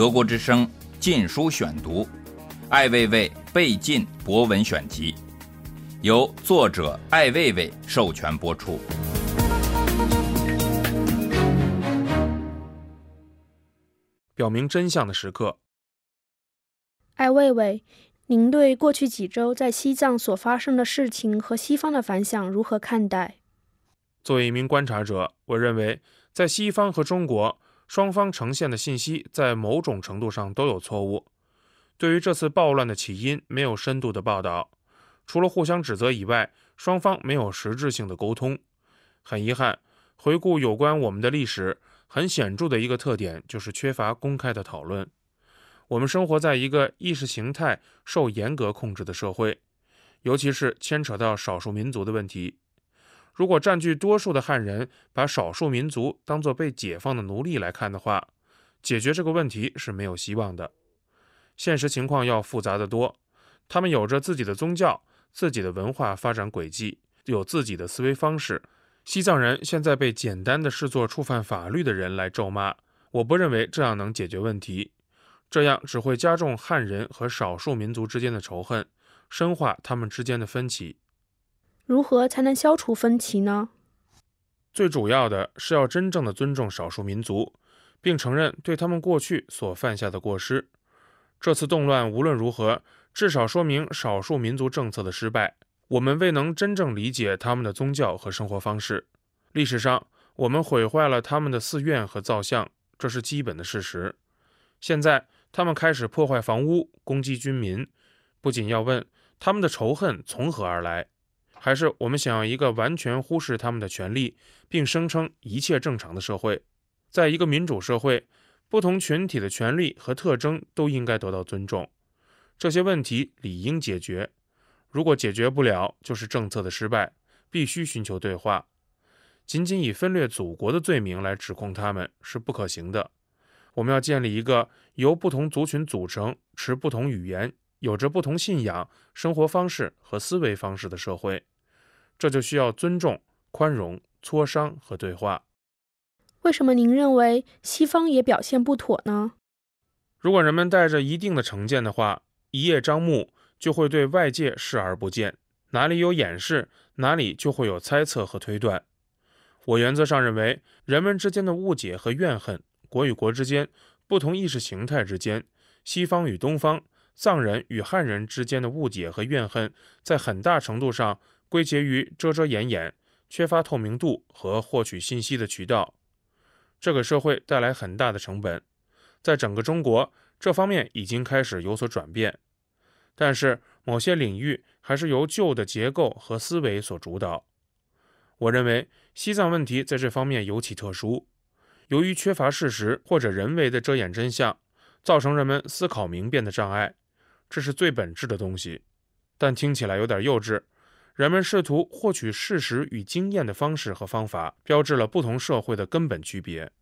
德国之声《禁书选读》，艾未未被禁博文选集，由作者艾未未授权播出。表明真相的时刻。艾未未，您对过去几周在西藏所发生的事情和西方的反响如何看待？作为一名观察者，我认为在西方和中国双方呈现的信息在某种程度上都有错误。对于这次暴乱的起因，没有深度的报道，除了互相指责以外，双方没有实质性的沟通。很遗憾，回顾有关我们的历史。很显著的一个特点就是缺乏公开的讨论。我们生活在一个意识形态受严格控制的社会，尤其是牵扯到少数民族的问题。如果占据多数的汉人把少数民族当作被解放的奴隶来看的话，解决这个问题是没有希望的。现实情况要复杂的多，他们有着自己的宗教、自己的文化发展轨迹，有自己的思维方式。西藏人现在被简单的视作触犯法律的人来咒骂，我不认为这样能解决问题，这样只会加重汉人和少数民族之间的仇恨，深化他们之间的分歧。如何才能消除分歧呢？最主要的是要真正的尊重少数民族，并承认对他们过去所犯下的过失。这次动乱无论如何，至少说明少数民族政策的失败。我们未能真正理解他们的宗教和生活方式。历史上，我们毁坏了他们的寺院和造像，这是基本的事实。现在，他们开始破坏房屋、攻击军民。不仅要问他们的仇恨从何而来，还是我们想要一个完全忽视他们的权利，并声称一切正常的社会？在一个民主社会，不同群体的权利和特征都应该得到尊重。这些问题理应解决。如果解决不了，就是政策的失败，必须寻求对话。仅仅以分裂祖国的罪名来指控他们是不可行的。我们要建立一个由不同族群组成、持不同语言、有着不同信仰、生活方式和思维方式的社会，这就需要尊重、宽容、磋商和对话。为什么您认为西方也表现不妥呢？如果人们带着一定的成见的话，一叶障目。就会对外界视而不见，哪里有掩饰，哪里就会有猜测和推断。我原则上认为，人们之间的误解和怨恨，国与国之间，不同意识形态之间，西方与东方，藏人与汉人之间的误解和怨恨，在很大程度上归结于遮遮掩掩、缺乏透明度和获取信息的渠道。这给社会带来很大的成本，在整个中国，这方面已经开始有所转变。但是某些领域还是由旧的结构和思维所主导。我认为西藏问题在这方面尤其特殊，由于缺乏事实或者人为的遮掩真相，造成人们思考明辨的障碍，这是最本质的东西。但听起来有点幼稚。人们试图获取事实与经验的方式和方法，标志了不同社会的根本区别。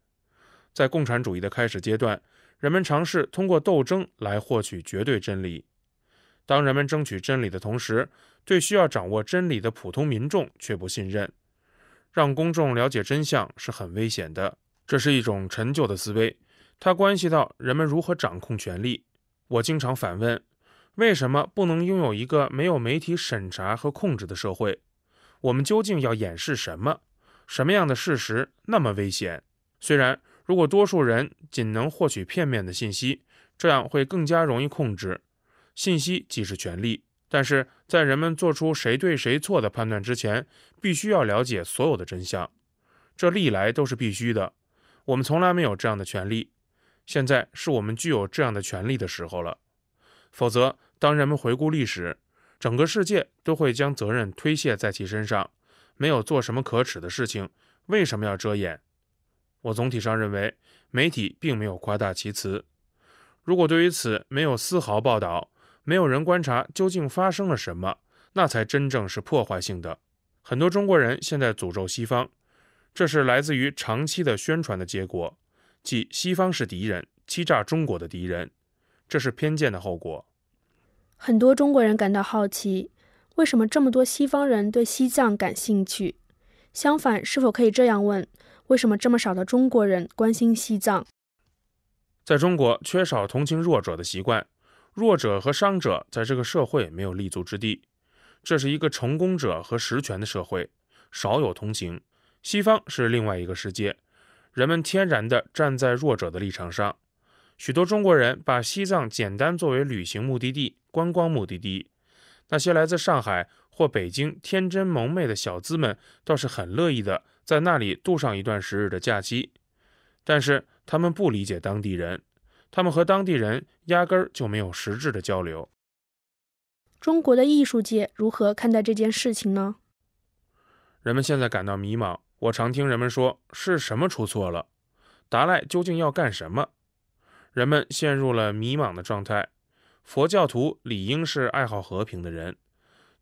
在共产主义的开始阶段，人们尝试通过斗争来获取绝对真理。当人们争取真理的同时，对需要掌握真理的普通民众却不信任。让公众了解真相是很危险的，这是一种陈旧的思维，它关系到人们如何掌控权力。我经常反问：为什么不能拥有一个没有媒体审查和控制的社会？我们究竟要掩饰什么？什么样的事实那么危险？虽然如果多数人仅能获取片面的信息，这样会更加容易控制。信息即是权力，但是在人们做出谁对谁错的判断之前，必须要了解所有的真相，这历来都是必须的。我们从来没有这样的权利，现在是我们具有这样的权利的时候了。否则，当人们回顾历史，整个世界都会将责任推卸在其身上，没有做什么可耻的事情，为什么要遮掩？我总体上认为，媒体并没有夸大其词。如果对于此没有丝毫报道，没有人观察究竟发生了什么，那才真正是破坏性的。很多中国人现在诅咒西方，这是来自于长期的宣传的结果，即西方是敌人，欺诈中国的敌人，这是偏见的后果。很多中国人感到好奇，为什么这么多西方人对西藏感兴趣？相反，是否可以这样问：为什么这么少的中国人关心西藏？在中国，缺少同情弱者的习惯，弱者和伤者在这个社会没有立足之地。这是一个成功者和实权的社会，少有同情。西方是另外一个世界，人们天然地站在弱者的立场上。许多中国人把西藏简单作为旅行目的地、观光目的地。那些来自上海或北京天真萌昧的小资们，倒是很乐意的在那里度上一段时日的假期。但是他们不理解当地人，他们和当地人压根儿就没有实质的交流。中国的艺术界如何看待这件事情呢？人们现在感到迷茫。我常听人们说：“是什么出错了？达赖究竟要干什么？”人们陷入了迷茫的状态。佛教徒理应是爱好和平的人，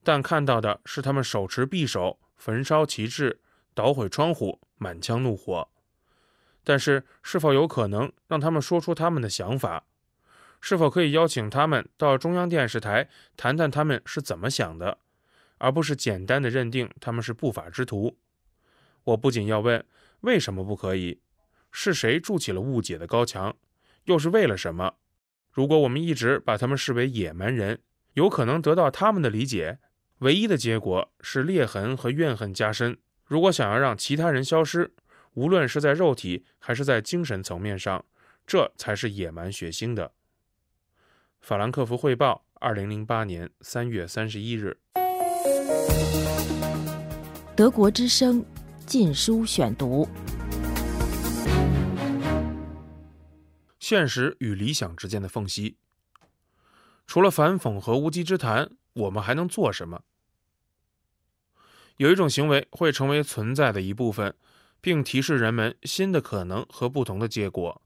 但看到的是他们手持匕首，焚烧旗帜，捣毁窗户，满腔怒火。但是，是否有可能让他们说出他们的想法？是否可以邀请他们到中央电视台谈谈他们是怎么想的，而不是简单的认定他们是不法之徒？我不仅要问为什么不可以，是谁筑起了误解的高墙，又是为了什么？如果我们一直把他们视为野蛮人，有可能得到他们的理解，唯一的结果是裂痕和怨恨加深。如果想要让其他人消失，无论是在肉体还是在精神层面上，这才是野蛮血腥的。法兰克福汇报，二零零八年三月三十一日。德国之声，禁书选读。现实与理想之间的缝隙，除了反讽和无稽之谈，我们还能做什么？有一种行为会成为存在的一部分。并提示人们新的可能和不同的结果。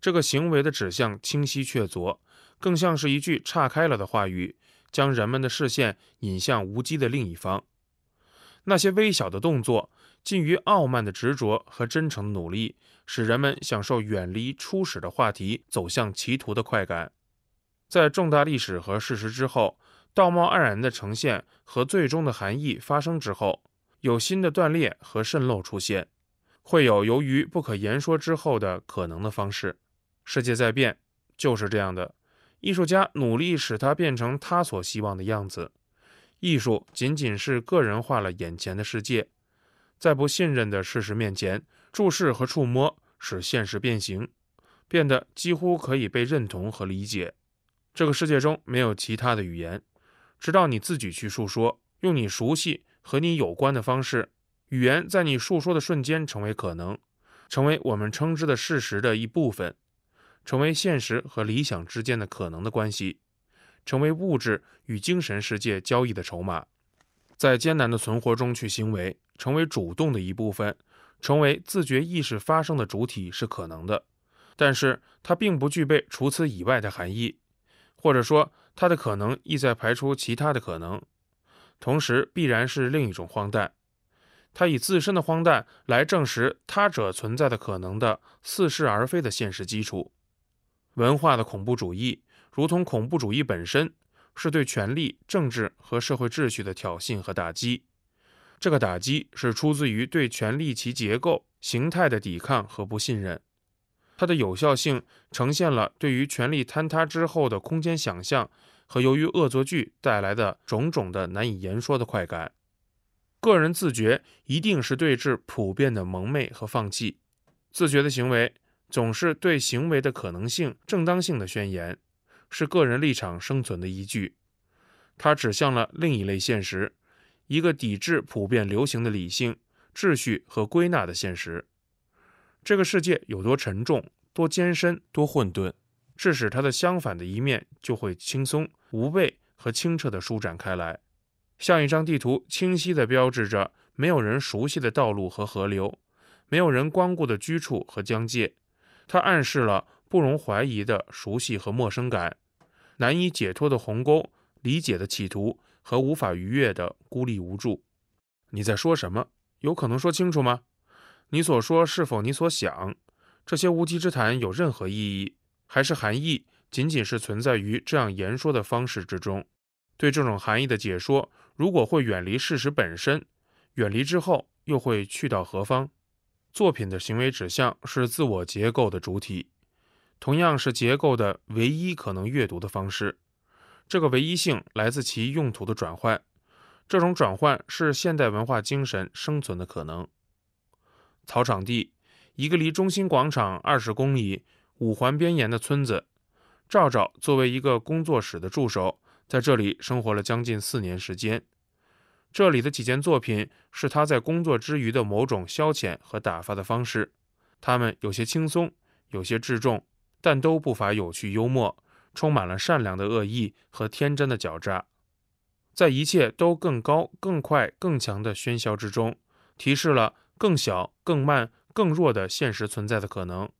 这个行为的指向清晰确凿，更像是一句岔开了的话语，将人们的视线引向无稽的另一方。那些微小的动作，近于傲慢的执着和真诚的努力，使人们享受远离初始的话题，走向歧途的快感。在重大历史和事实之后，道貌岸然的呈现和最终的含义发生之后，有新的断裂和渗漏出现。会有由于不可言说之后的可能的方式。世界在变，就是这样的。艺术家努力使它变成他所希望的样子。艺术仅仅是个人化了眼前的世界，在不信任的事实面前，注视和触摸使现实变形，变得几乎可以被认同和理解。这个世界中没有其他的语言，直到你自己去述说，用你熟悉和你有关的方式。语言在你述说的瞬间成为可能，成为我们称之的事实的一部分，成为现实和理想之间的可能的关系，成为物质与精神世界交易的筹码，在艰难的存活中去行为，成为主动的一部分，成为自觉意识发生的主体是可能的，但是它并不具备除此以外的含义，或者说它的可能意在排除其他的可能，同时必然是另一种荒诞。他以自身的荒诞来证实他者存在的可能的似是而非的现实基础。文化的恐怖主义，如同恐怖主义本身，是对权力、政治和社会秩序的挑衅和打击。这个打击是出自于对权力其结构、形态的抵抗和不信任。它的有效性呈现了对于权力坍塌之后的空间想象和由于恶作剧带来的种种的难以言说的快感。个人自觉一定是对峙普遍的蒙昧和放弃。自觉的行为总是对行为的可能性、正当性的宣言，是个人立场生存的依据。它指向了另一类现实，一个抵制普遍流行的理性、秩序和归纳的现实。这个世界有多沉重、多艰深、多混沌，致使它的相反的一面就会轻松、无畏和清澈地舒展开来。像一张地图，清晰地标志着没有人熟悉的道路和河流，没有人光顾的居处和疆界。它暗示了不容怀疑的熟悉和陌生感，难以解脱的鸿沟，理解的企图和无法逾越的孤立无助。你在说什么？有可能说清楚吗？你所说是否你所想？这些无稽之谈有任何意义，还是含义仅仅是存在于这样言说的方式之中？对这种含义的解说。如果会远离事实本身，远离之后又会去到何方？作品的行为指向是自我结构的主体，同样是结构的唯一可能阅读的方式。这个唯一性来自其用途的转换，这种转换是现代文化精神生存的可能。草场地，一个离中心广场二十公里、五环边沿的村子。赵赵作为一个工作室的助手，在这里生活了将近四年时间。这里的几件作品是他在工作之余的某种消遣和打发的方式，他们有些轻松，有些质重，但都不乏有趣幽默，充满了善良的恶意和天真的狡诈。在一切都更高、更快、更强的喧嚣之中，提示了更小、更慢、更弱的现实存在的可能。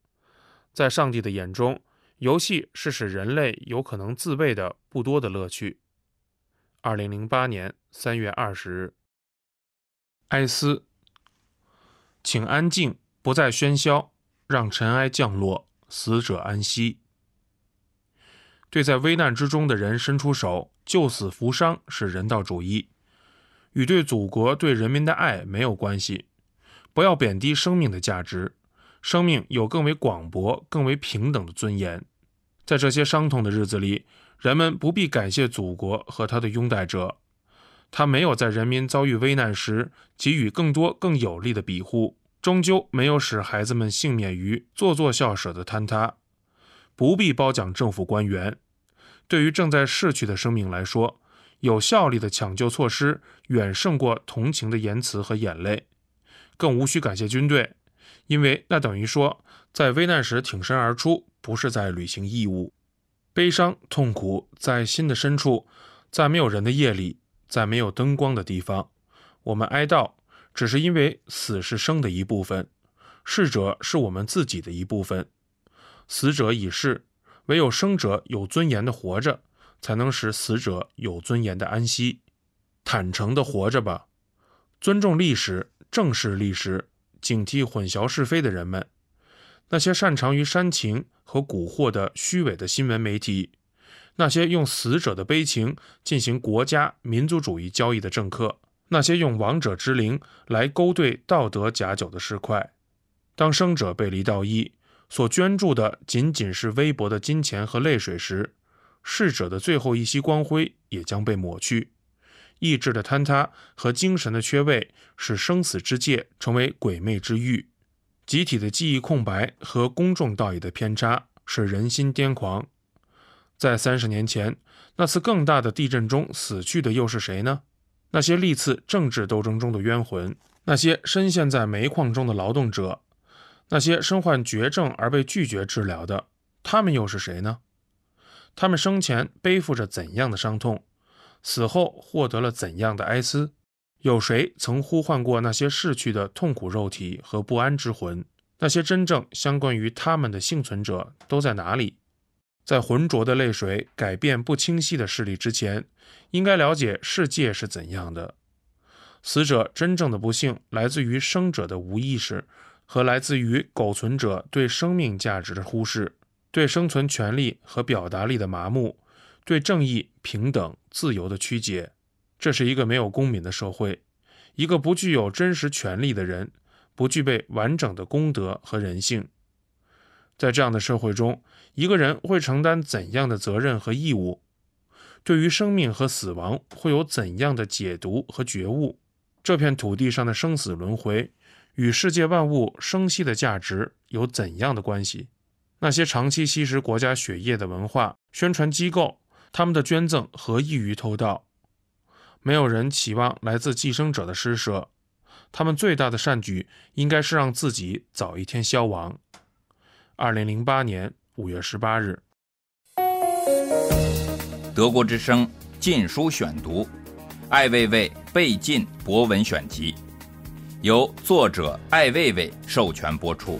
在上帝的眼中。游戏是使人类有可能自卫的不多的乐趣。二零零八年三月二十日，哀思，请安静，不再喧嚣，让尘埃降落，死者安息。对在危难之中的人伸出手，救死扶伤是人道主义，与对祖国、对人民的爱没有关系。不要贬低生命的价值。生命有更为广博、更为平等的尊严。在这些伤痛的日子里，人们不必感谢祖国和他的拥戴者，他没有在人民遭遇危难时给予更多、更有力的庇护，终究没有使孩子们幸免于做作校舍的坍塌。不必褒奖政府官员。对于正在逝去的生命来说，有效力的抢救措施远胜过同情的言辞和眼泪，更无需感谢军队。因为那等于说，在危难时挺身而出，不是在履行义务。悲伤、痛苦在心的深处，在没有人的夜里，在没有灯光的地方，我们哀悼，只是因为死是生的一部分，逝者是我们自己的一部分。死者已逝，唯有生者有尊严的活着，才能使死者有尊严的安息。坦诚的活着吧，尊重历史，正视历史。警惕混淆是非的人们，那些擅长于煽情和蛊惑的虚伪的新闻媒体，那些用死者的悲情进行国家民族主义交易的政客，那些用亡者之灵来勾兑道德假酒的市侩，当生者背离道义，所捐助的仅仅是微薄的金钱和泪水时，逝者的最后一息光辉也将被抹去。意志的坍塌和精神的缺位，使生死之界成为鬼魅之域；集体的记忆空白和公众道义的偏差，使人心癫狂。在三十年前那次更大的地震中死去的又是谁呢？那些历次政治斗争中的冤魂，那些深陷在煤矿中的劳动者，那些身患绝症而被拒绝治疗的，他们又是谁呢？他们生前背负着怎样的伤痛？死后获得了怎样的哀思？有谁曾呼唤过那些逝去的痛苦肉体和不安之魂？那些真正相关于他们的幸存者都在哪里？在浑浊的泪水改变不清晰的视力之前，应该了解世界是怎样的。死者真正的不幸来自于生者的无意识，和来自于苟存者对生命价值的忽视，对生存权利和表达力的麻木。对正义、平等、自由的曲解，这是一个没有公民的社会，一个不具有真实权利的人，不具备完整的公德和人性。在这样的社会中，一个人会承担怎样的责任和义务？对于生命和死亡，会有怎样的解读和觉悟？这片土地上的生死轮回，与世界万物生息的价值有怎样的关系？那些长期吸食国家血液的文化宣传机构。他们的捐赠何异于偷盗？没有人期望来自寄生者的施舍。他们最大的善举应该是让自己早一天消亡。二零零八年五月十八日，德国之声禁书选读，《艾未未被禁博文选集》，由作者艾未未授权播出。